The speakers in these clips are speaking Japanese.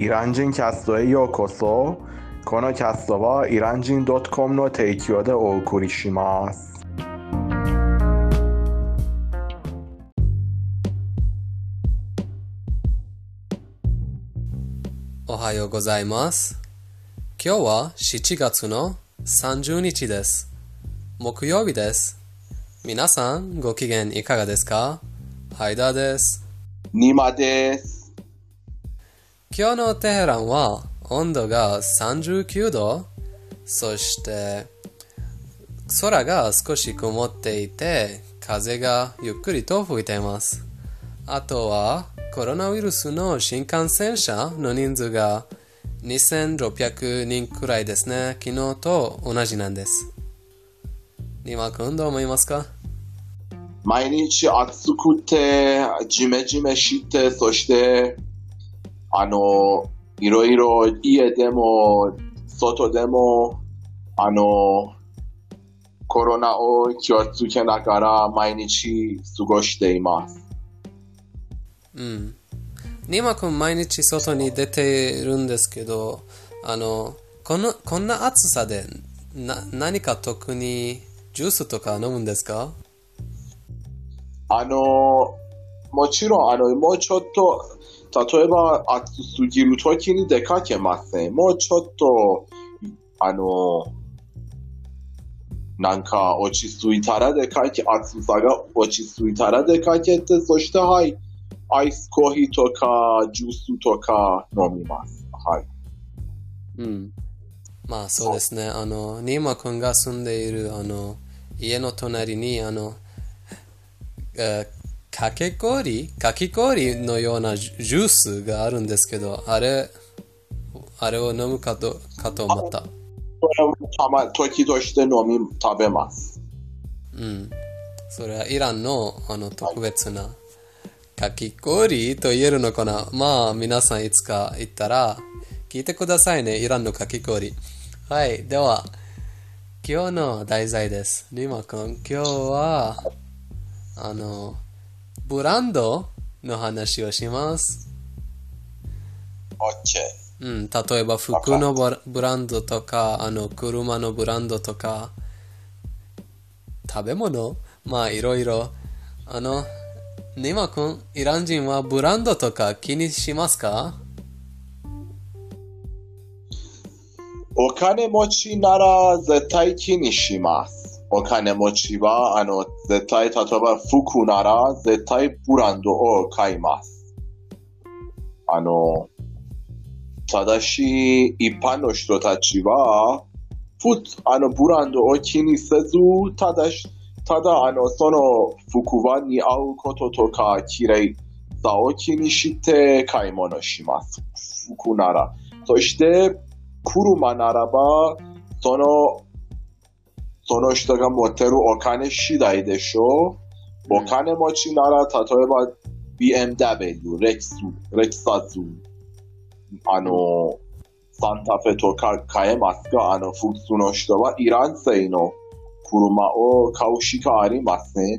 イラン人キャストへようこそこのキャストはイラン人 .com の提供でお送りしますおはようございます。今日は7月の30日です。木曜日です。皆さんご機嫌いかがですかハイダーです。ニマです。今日のテヘランは温度が39度、そして空が少し曇っていて風がゆっくりと吹いています。あとはコロナウイルスの新幹線車の人数が2600人くらいですね。昨日と同じなんです。ニマ君どう思いますか？毎日暑くて、ジメジメして、そして、あの、いろいろ家でも、外でも、あの、コロナを気をつけながら毎日過ごしています。うん。ニマ君毎日外に出ているんですけど、あの、この、こんな暑さでな何か特にジュースとか飲むんですか？あの、もちろん、あの、もうちょっと、例えば暑すぎる時に出かけません。もうちょっと、あの、なんか落ち着いたら出かけ、暑さが落ち着いたら出かけて、そしてはい、アイスコーヒーとか、ジュースとか飲みます。はい。うん。まあそうですね。あの、ニーマ君が住んでいるあの家の隣にあの、えーかけ氷？かき氷のようなジュースがあるんですけど、あれ、あれを飲むかとかと思った。これもたま、時として飲み、食べます。うん。それはイランのあの特別なかき氷と言えるのかな？まあ皆さんいつか行ったら聞いてくださいね、イランのかき氷。はい、では今日の題材です。リマ君、今日はあのブランドの話をします。OK。うん、例えば服のブランドとか、あの車のブランドとか、食べ物？まあいろいろ。あの、ニマ君、イラン人はブランドとか気にしますか？お金持ちなら絶対気にします。お金持ちは、あの、絶対、例えば服なら絶対ブランドを買います。あの、ただし、一般の人たちは、ふあの、ブランドを気にせず、ただし、ただ、あの、その服は似合うこととか、綺麗さを気にして買い物します。服なら。そして、車ならば、その、その人が持ってるお金次第でしょう。お金持ちなら、例えば BMW、レクス、レクサス、あの、サンタフェとか買えますが、あの、普通の人はイラン製の車を買うしかありません。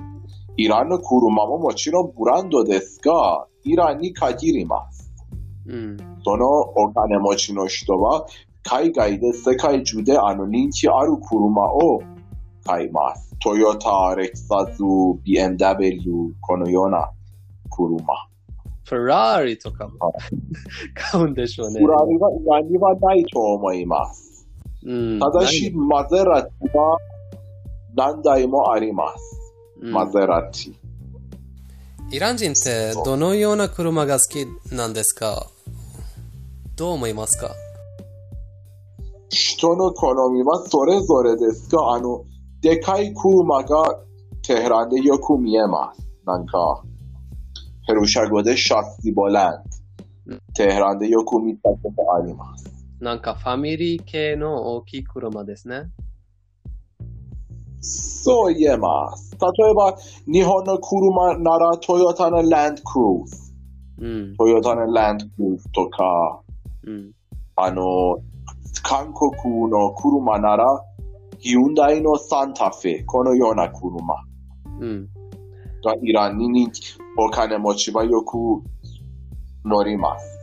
イランの車ももちろんブランドですが、イランに限ります。うん。そのお金持ちの人は海外で世界中であの人気ある車を買います。トヨタ、レクサス、BMW、このような車。フェラーリとかも 買うんでしょうねフ。ラリはイランにはないと思います。うん。ただし、マゼラティは何台もあります。うんマゼラティ。イラン人ってどのような車が好きなんですか？どう思いますか？人の好みはそれぞれですが、あの、でかい車がテヘランでよく見えます。なんか、ペルシャ語でシャツィボランド。テヘランでよく見たことあります。なんかファミリー系の大きい車ですね。そう言えます。例えば、日本の車ならトヨタのランドクルーズ。うん。トヨタのランドクルーズとか、うん。あの、韓国の車なら、ヒュンダイのサンタフェ、このような車。うん。がイランにお金持ちはよく乗ります。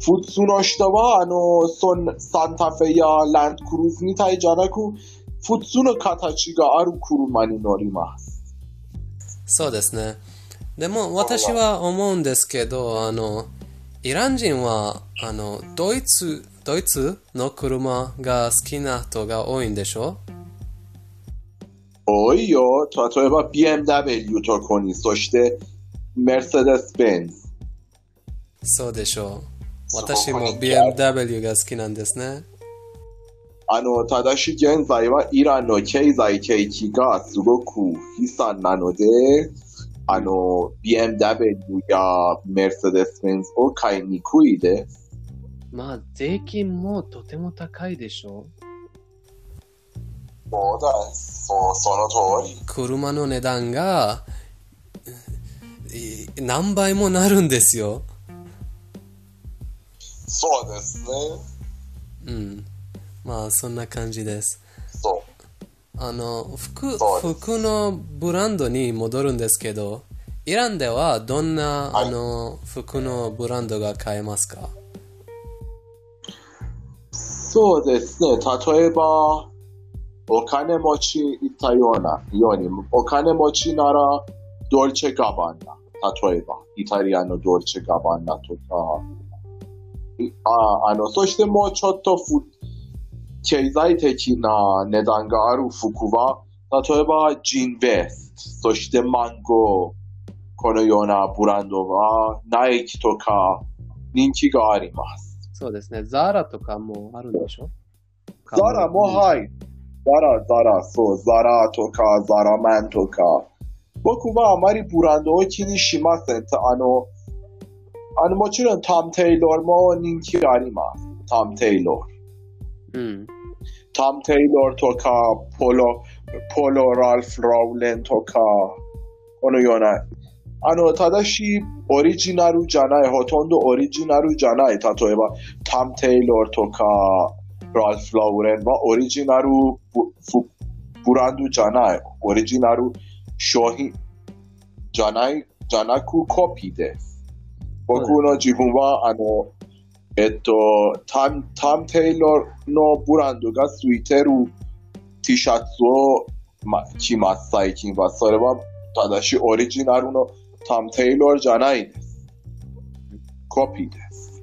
普通の人は、あの、そんサンタフェやランドクルーズみたいじゃなく、普通の形がある車に乗ります。そうですね。でも私は思うんですけど、あの、イラン人は、あの、ドイツ、ドイツの車が好きな人が多いんでしょ？多いよ。例えば BMW とかに、そして、メルセデス・ベンツ。そうでしょう。私も BMW が好きなんですね。あの、ただし現在はイランの経済景気がすごく悲惨なので、あの、BMW やメルセデス・ベンツを買いにくいです。まあ、税金もとても高いでしょ？そうだ、そう、その通り。車の値段が、い何倍もなるんですよ。そうですね。うん。まあ、そんな感じです。そう。あの、服、服のブランドに戻るんですけど、イランではどんな、はいあの、服のブランドが買えますか？そうですね。例えば、お金持ち言ったような、ように、お金持ちなら、ドルチェ・ガバンナ。例えば、イタリアのドルチェ・ガバンナとか、ああの、そしてもうちょっとふ経済的な値段がある服は、例えば、ジンベスト、そしてマンゴー、このようなブランドは、ナイキとか、人気があります。そうですね。ザーラとかもあるんでしょ？ザラもはい。ザラ、ザラ、そう、ザラとか、ザラマンとか。僕はあまりブランドを気にしません。あの、あの、もちろんトム・テイローも人気あります。トム・テイロー。うん。トム・テイローとか、ポロ、ポロ・ラルフ・ローレンとか、このような。あの、ただし、オリジナルじゃない、ほとんどオリジナルじゃない。例えば、トム・テイローとか、ラルフ・ローレンはオリジナルブブブランドじゃない。オリジナル商品じゃない、じゃなくコピーです。僕の自分は、あの、えっと、タム、タム・テイローのブランドがついてる T シャツを、ま、着ます、最近は。それは、ただしオリジナルのタム・テイローじゃないです。コピーです。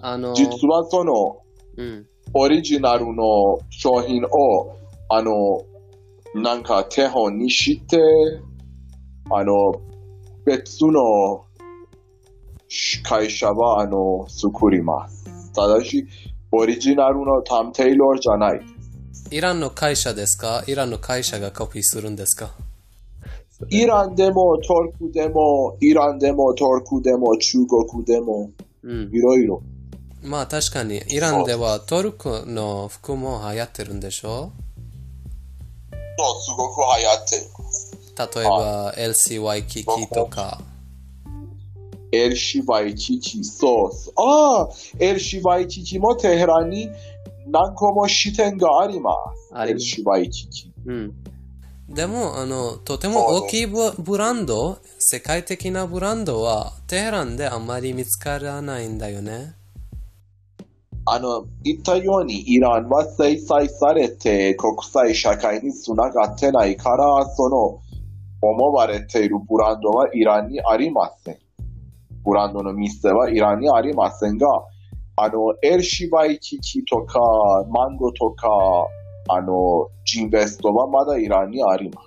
あの、実はその、うん。オリジナルの商品を、あの、なんか手本にして、あの、別の会社は、あの、作ります。ただし、オリジナルのタム・テイローじゃない。イランの会社ですか？イランの会社がコピーするんですか？イランでも、トルコでも、イランでも、トルコでも、中国でも、うん。いろいろ。まあ確かに、イランではトルコの服も流行ってるんでしょ？そう、すごく流行ってる。例えば、LCY キキとか。エルシバイキキソース。ああ、エルシバイキキもテヘランに何個も支店があります。ありエルシバイキキ。うん。でも、あの、とても大きいブブランド、世界的なブランドは、テヘランであんまり見つからないんだよね。あの、言ったようにイランは制裁されて国際社会につながってないから、その思われているブランドはイランにありません。ブランドの店はイランにありませんが、あの、エルシバイキキとか、マンゴとか、あの、ジンベストはまだイランにありま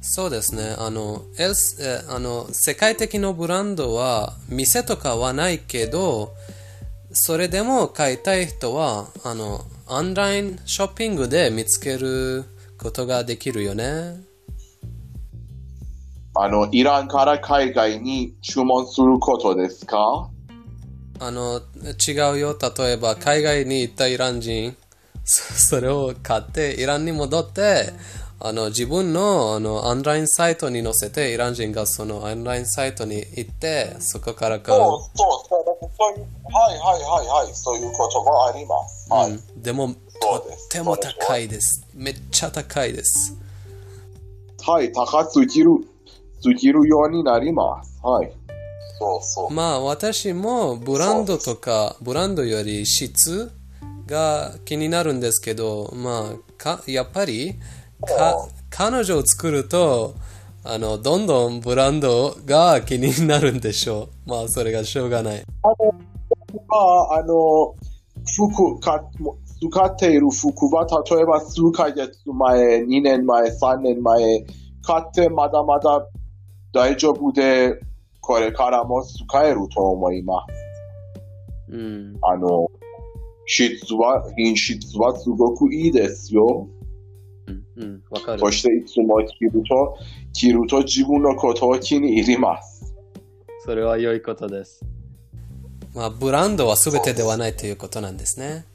す。そうですね。あの、エルスえあの世界的なブランドは、店とかはないけど、それでも買いたい人は、あの、オンラインショッピングで見つけることができるよね。あの、イランから海外に注文することですか？あの、違うよ。例えば、海外に行ったイラン人、そ それを買って、イランに戻って、あの、自分の、あの、オンラインサイトに載せて、イラン人がそのオンラインサイトに行って、そこから買う。そう、そう、そう、そういう、はいはいはいはい、そういうこともあります。はい。うんでも、そとっても高いです。めっちゃ高いです。はい、高すぎる、すぎるようになります。はい。そうそう。まあ私もブランドとか、ブランドより質が気になるんですけど、まあかやっぱりか彼女を作ると、あの、どんどんブランドが気になるんでしょう。まあそれがしょうがない。まあ、あの、服か、使っている服は、例えば数ヶ月前、2年前、3年前、買ってまだまだ大丈夫で、これからも使えると思います。うん。あの、質は、品質はすごくいいですよ。うん。うん。わかるそ。していつも着ると、着ると自分のことを気に入ります。それは良いことです。まあブランドは全てではないということなんですね。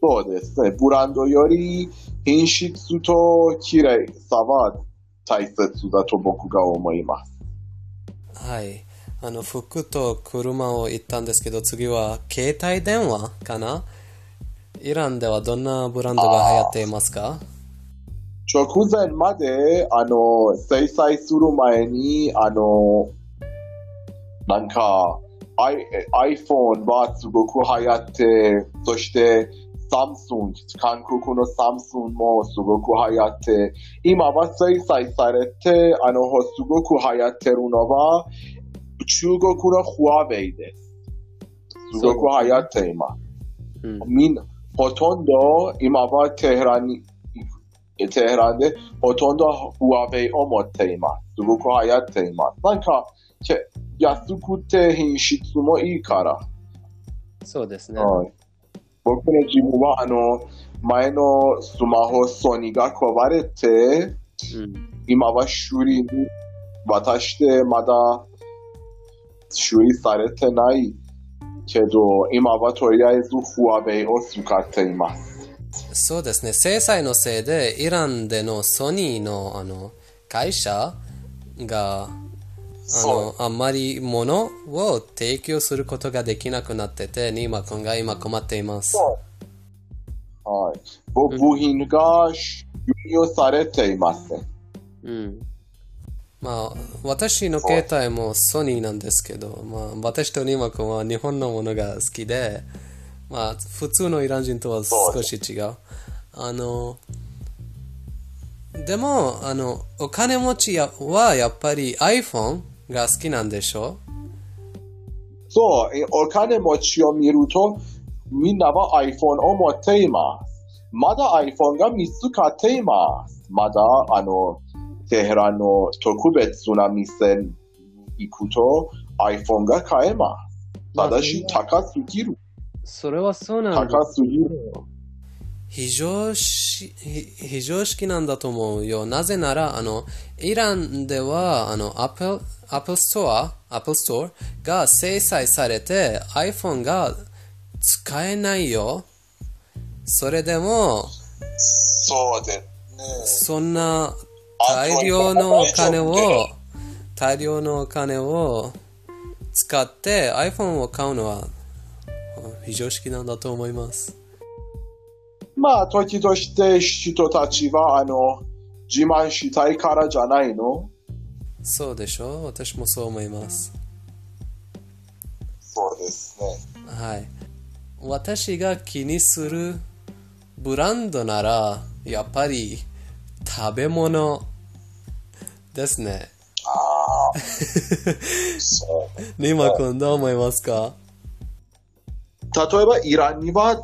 そうですね。ブランドより品質と綺麗さは大切だと僕が思います。はい。あの、服と車を言ったんですけど、次は携帯電話かな？イランではどんなブランドが流行っていますか？直前まで、あの、制裁する前に、あの、なんか、I、iPhone はすごく流行って、そして、サムスン、韓国のサムスンもすごく流行って、今は制裁されて、あの、すごく流行ってるのは、中国のフワウェイです。すごく流行っています。うん。みんな、ほとんど今はテヘランに、テヘランでほとんどフワウェイを持っています。すごく流行っています。なんか、け安くて品質もいいから。そうですね。はい、僕の自分は、あの、前のスマホソニーが壊れて、うん。今は修理に渡してまだ修理されてないけど、今はとりあえずフワウェイを使っています。そうですね。制裁のせいで、イランでのソニーのあの会社が、あの、あんまり物を提供することができなくなってて、ニーマ君が今困っています。はい。ぼ部品が輸入されていません。うん。まあ、私の携帯もソニーなんですけど、まあ、私とニマ君は日本のものが好きで、まあ、普通のイラン人とは少し違う。あの、でも、あの、お金持ちやはやっぱり iPhone が好きなんでしょ？そう、お金持ちを見ると、みんなは iPhone を持っています。まだ iPhone が見つかっています。まだ、あの、テヘランの特別な店に行くと iPhone が買えます。ただし、高すぎる。それはそうなん高すぎる。非常識、ひ非常識なんだと思うよ。なぜなら、あの、イランでは、あの、Apple、Apple Store、Apple Store が制裁されて iPhone が使えないよ。それでも、そうですね。そんな大量のお金を、大量のお金を使って iPhone を買うのは非常識なんだと思います。まあ、時として人たちは、あの、自慢したいからじゃないの？そうでしょ？う私もそう思います。そうですね。はい。私が気にするブランドなら、やっぱり食べ物ですね。ああ。そう。ニマ君どう思いますか？例えば、イランには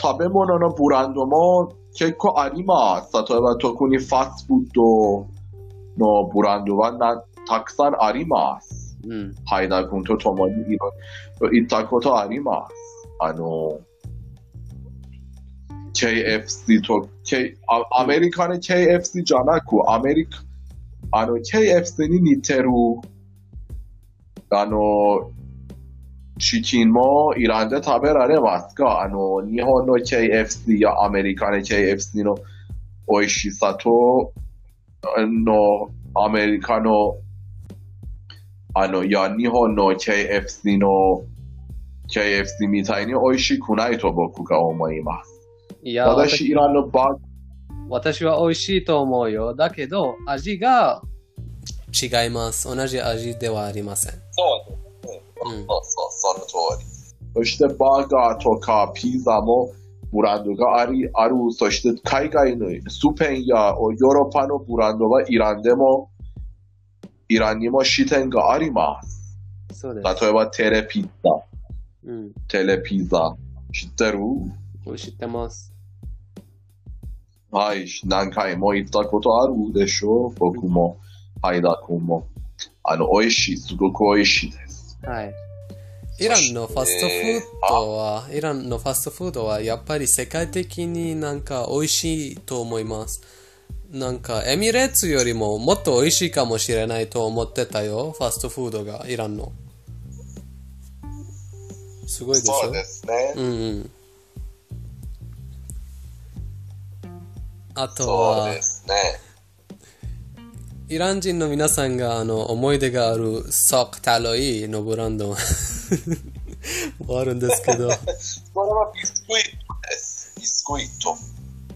食べ物のブランドも結構あります。例えば、特にファストフードのブランドはなたくさんあります。うん。ハイダ君と共にいろ行ったことあります。あの、KFC と、K、あアメリカの KFC じゃなく、アメリカ、あの、KFC に似てる、あの、チキンもイランで食べられますかあの、日本の KFC やアメリカの KFC の美味しさと、あの、アメリカのあの、いや、日本の KFC の KFC みたいに美味しくないと僕が思います。いや、ただし、イランのバー私は美味しいと思うよ。だけど、味が違います。同じ味ではありません。そううんそうそう、その通り。そしてバーガーとかピザもブランドがあり、ある。そして海外のスペインやヨーロッパのブランドはイランでも、イランにも支店があります。そうです。例えばテレピッツァ、うん。テレピザ、知ってる？知ってます？はい、何回も行ったことあるでしょ僕も、ハイダ君も。あの、美味しい、すごく美味しいです。はい。イランのファストフードは、イランのファストフードはやっぱり世界的になんか美味しいと思います。なんかエミレーツよりももっと美味しいかもしれないと思ってたよ、ファストフードがイランの。すごいでしょそうですね。うんうん。あとそうはで、すね。イラン人の皆さんがあの思い出があるソークタロイのブランド もあるんですけど、それはビスクイットです。ビスクイット。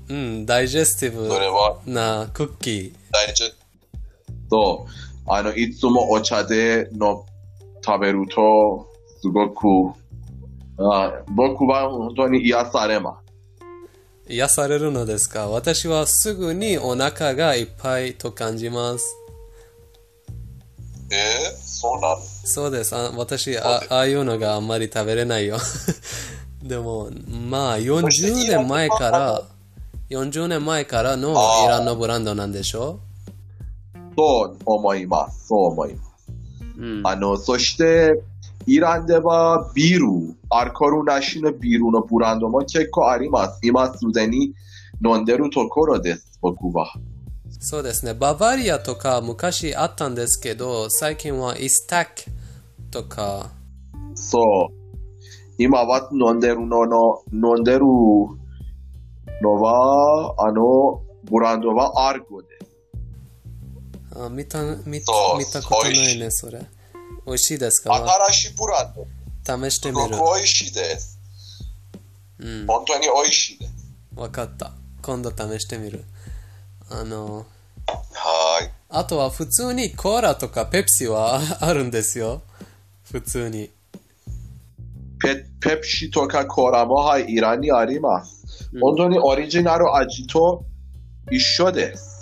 うん、ダイジェスティブなクッキー。大事。そう。あの、いつもお茶での食べると、すごく、あ僕は本当に癒されます。癒されるのですか？私はすぐにお腹がいっぱいと感じます。えー、そうなの？そうです。あ私あ、ああいうのがあんまり食べれないよ。でも、まあ、40年前から、40年前からのイランのブランドなんでしょ？そう思います。そう思います。うん。あの、そして、イランではビール、アルコールなしのビールのブランドも結構あります。今すでに飲んでるところです、僕は。そうですね。ババリアとか昔あったんですけど、最近はイスタックとか、そう。今は飲んでるのの、飲んでるのは、あの、ブランドはアルコです。あ見た見見たことないね、それ。美味しいですか？新しいブランド。す試してみる。ごく美味しいです。うん。本当に美味しいです。わかった。今度試してみる。あの、はい。あとは普通にコーラとかペプシはあるんですよ。普通に。ペペプシとかコーラもはい、イランにあります。うん本当にオリジナル味と一緒です。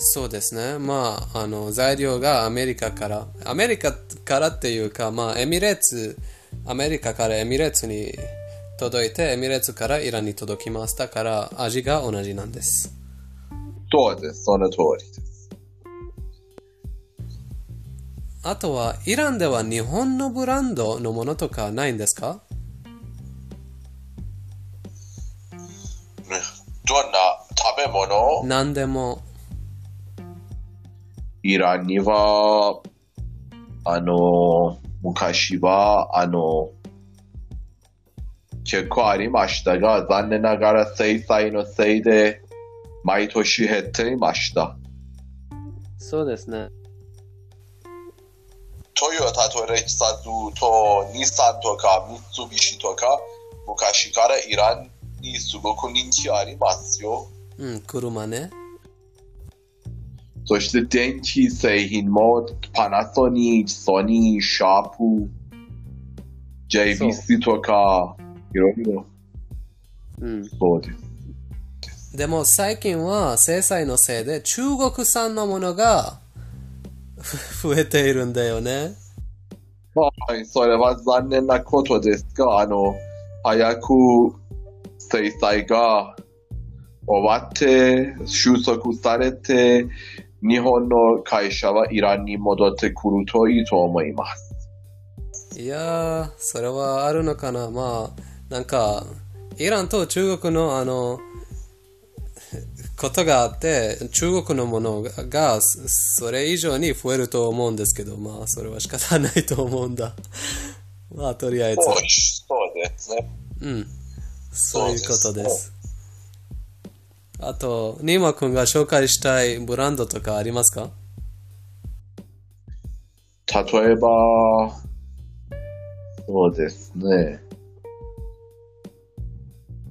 そうですね。まあ、あの、材料がアメリカから、アメリカからっていうか、まあ、エミレーツ、アメリカからエミレーツに届いて、エミレーツからイランに届きましたから、味が同じなんです。そうです。その通りです。あとは、イランでは日本のブランドのものとかないんですか？どんな食べ物？何でも。イランには、あの、昔は、あの、結構ありましたが、残念ながら制裁のせいで、毎年減っていました。そうですね。トヨタとレキサスとニサンとかミツビシとか、昔からイランにすごく人気ありますよ。うん、車ね。そして電気製品もパナソニック、ソニー、シャープ、JVC とか、いろいろうん。そうです。でも最近は制裁のせいで中国産のものが増えているんだよね。はい、それは残念なことですが、あの、早く制裁が終わって、収束されて、日本の会社はイランに戻ってくるといいと思います。いやー、それはあるのかな。まあ、なんか、イランと中国のあの、ことがあって、中国のものがそそれ以上に増えると思うんですけど、まあ、それは仕方ないと思うんだ。まあ、とりあえず。そうそうですね。うん。そういうことです。あと、ニーマ君が紹介したいブランドとかありますか？例えば、そうですね。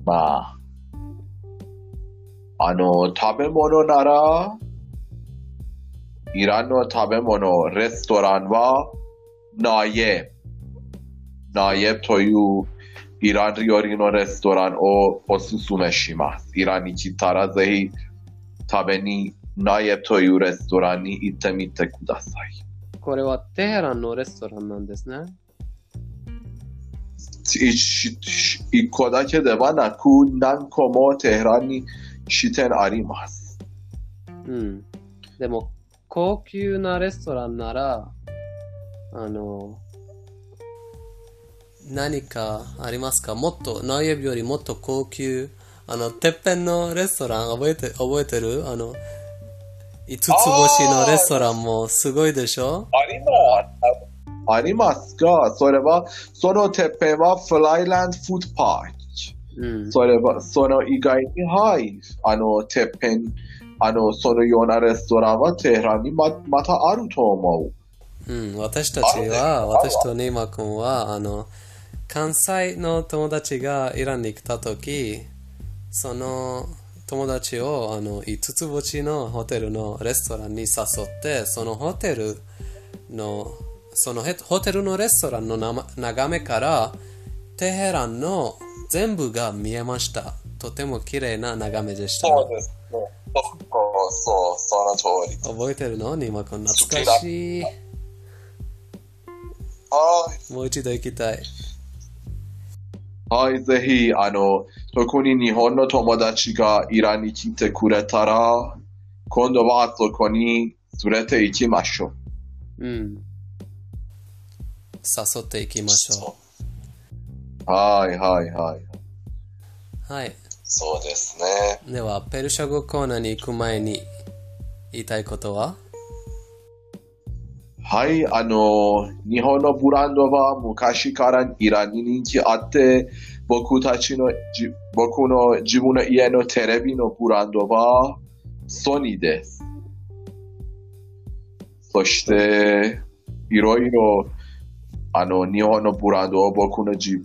まあ、あの、食べ物なら、イランの食べ物、レストランは、ナイエ。ナイエというレストランに行ってみてください。これはテヘランのレストランなんですね。一一個だけではなく何個もテヘランに支店あります。うん。でも、高級なレストランなら、あの、何かありますか？もっと、ナイエブよりもっと高級、あの、てっぺんのレストラン覚えて、覚えてる？あの、五つ星のレストランもすごいでしょ？あります。あります。が、それは、そのてっぺんはフライランドフードパーク。うん。それは、その以外に、はい、あの、てっぺん、あの、そのようなレストランはテヘランにままたあると思う。うん、私たちは、私とネイマ君は、あの、関西の友達がイランに来たとき、その友達をあの5つ星のホテルのレストランに誘って、そのホテルの、そのヘホテルのレストランのなま眺めから、テヘランの全部が見えました。とても綺麗な眺めでした。ですね。そう、そう、その通り。覚えてるの？ネイマ君、懐かしい。はい。もう一度行きたい。はい、ぜひ、あの、特に日本の友達がイランに来てくれたら、今度はあそこに連れて行きましょう。うん。誘っていきましょはい、はい、はい。う。はい。そうですね。では、ペルシャ語コーナーに行く前に言いたいことは？はい、あの、日本のブランドは昔からイランに人気あって、僕たちのじ、僕の自分の家のテレビのブランドはソニーです。そして、いろいろ、あの、日本のブランドを僕のじ、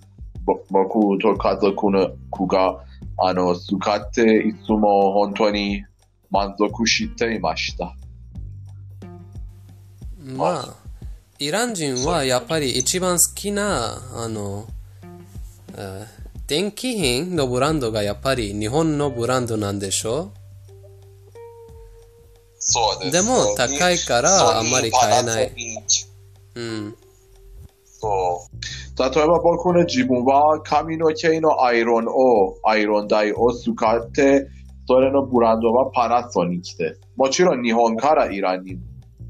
ぼ僕と家族の子が、あの、使って、いつも本当に満足していました。まあ、イラン人はやっぱり一番好きな、あの、えー電気品のブランドがやっぱり日本のブランドなんでしょ？そうでも高いからあんまり買えない。うん。そう。例えば僕の自分は髪の毛のアイロンを、アイロン台を使って、それのブランドはパナソニックです。もちろん日本からイランに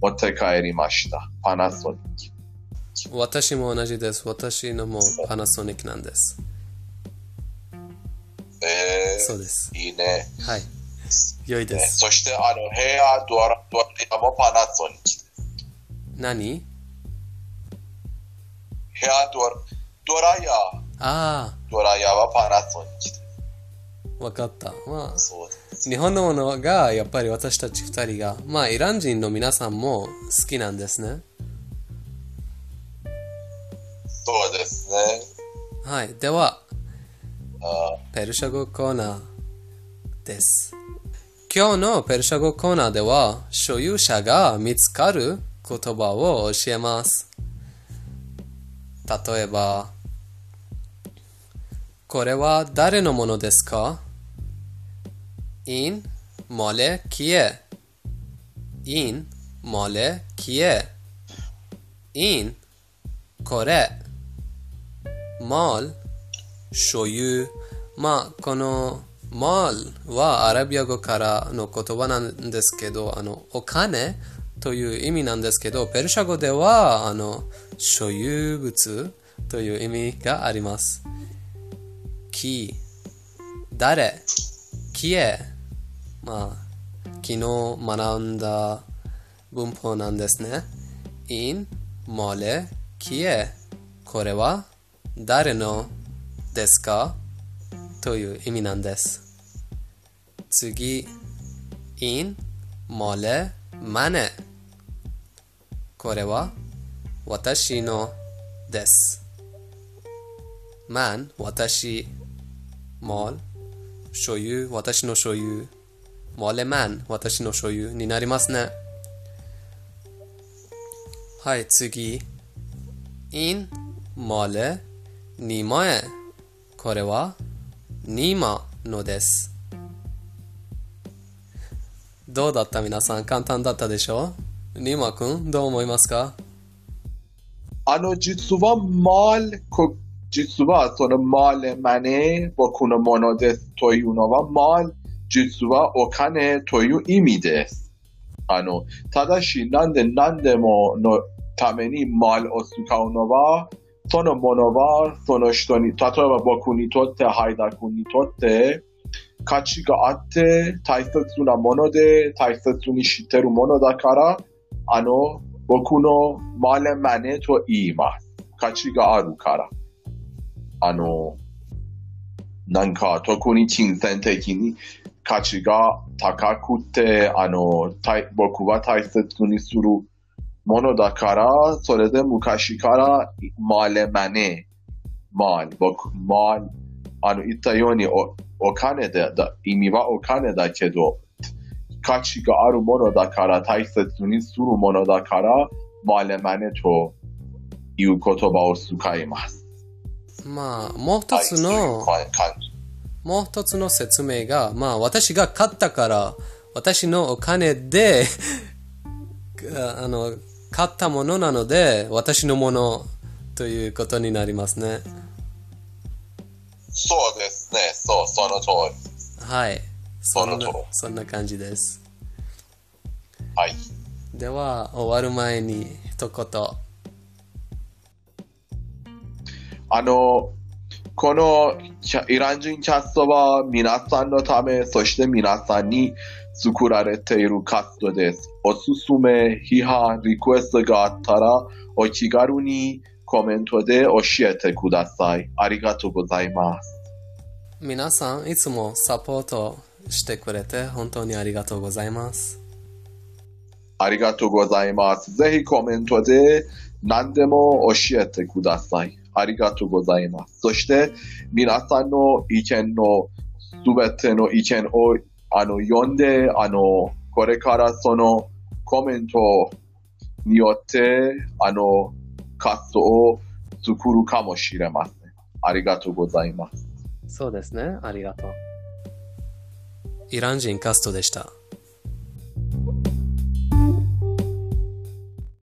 持って帰りました。パナソニック。私も同じです。私のもパナソニックなんです。えそうです。いいね。はい。良いです。そしてあの、ヘアドラ、ドラもパナソニック。何？ヘアドラ、ドライヤー、あドライヤーはパナソニックわかった。まあ、そうです。日本のものがやっぱり私たち二人が、まあ、イラン人の皆さんも好きなんですね。そうですね。はい。では、あペルシャ語コーナーです。今日のペルシャ語コーナーでは、所有者が見つかる言葉を教えます。例えば、これは誰のものですか？این مال کیه این مال کیه این これ مال 所有まあこの mal はアラビア語からの言葉なんですけどあのお金という意味なんですけどペルシャ語ではあの所有物という意味がありますき誰 きえまあ昨日学んだ文法なんですね。In モレキエこれは誰のですか？という意味なんです。次、in モレマネこれは私のです。man 私、モ所有、私の所有、モレマン、私の所有になりますね。はい、次。in、モレ、にまえ。これは、にまのです。どうだった皆さん？簡単だったでしょ？うニマくん、どう思いますか？あの、実は、マール、のものですというのは mal 実はお金という意味です。あの、ただしなんで何でものために mal を使うのはそのものあの、なんか特に金銭的に価値が高くて、あの、た僕は大切にするものだから、それで昔から、マレマネ、マール、僕、マール、あの、言ったようにお、お金で、だ意味はお金だけど、価値があるものだから、大切にするものだから、マレマネという言葉を使います。まあ、もう一つの。もう一つの説明が、まあ私が買ったから、私のお金で、あの、買ったものなので、私のものということになりますね。そうですね。そう、その通り。はい。そんなそんな感じです。はい。では、終わる前に一言。あの、このイラン人キャストは皆さんのため、そして皆さんに作られているカストです。おすすめ、批判、リクエストがあったら、お気軽にコメントで教えてください。ありがとうございます。皆さん、いつもサポートしてくれて本当にありがとうございます。ありがとうございます。ぜひコメントで何でも教えてください。ありがとうございます。そして皆さんの意見のすべての意見をあの読んで、あの、これからそのコメントによって、あの、活動を作るかもしれません。ありがとうございます。そうですね。ありがとう。イラン人カストでした。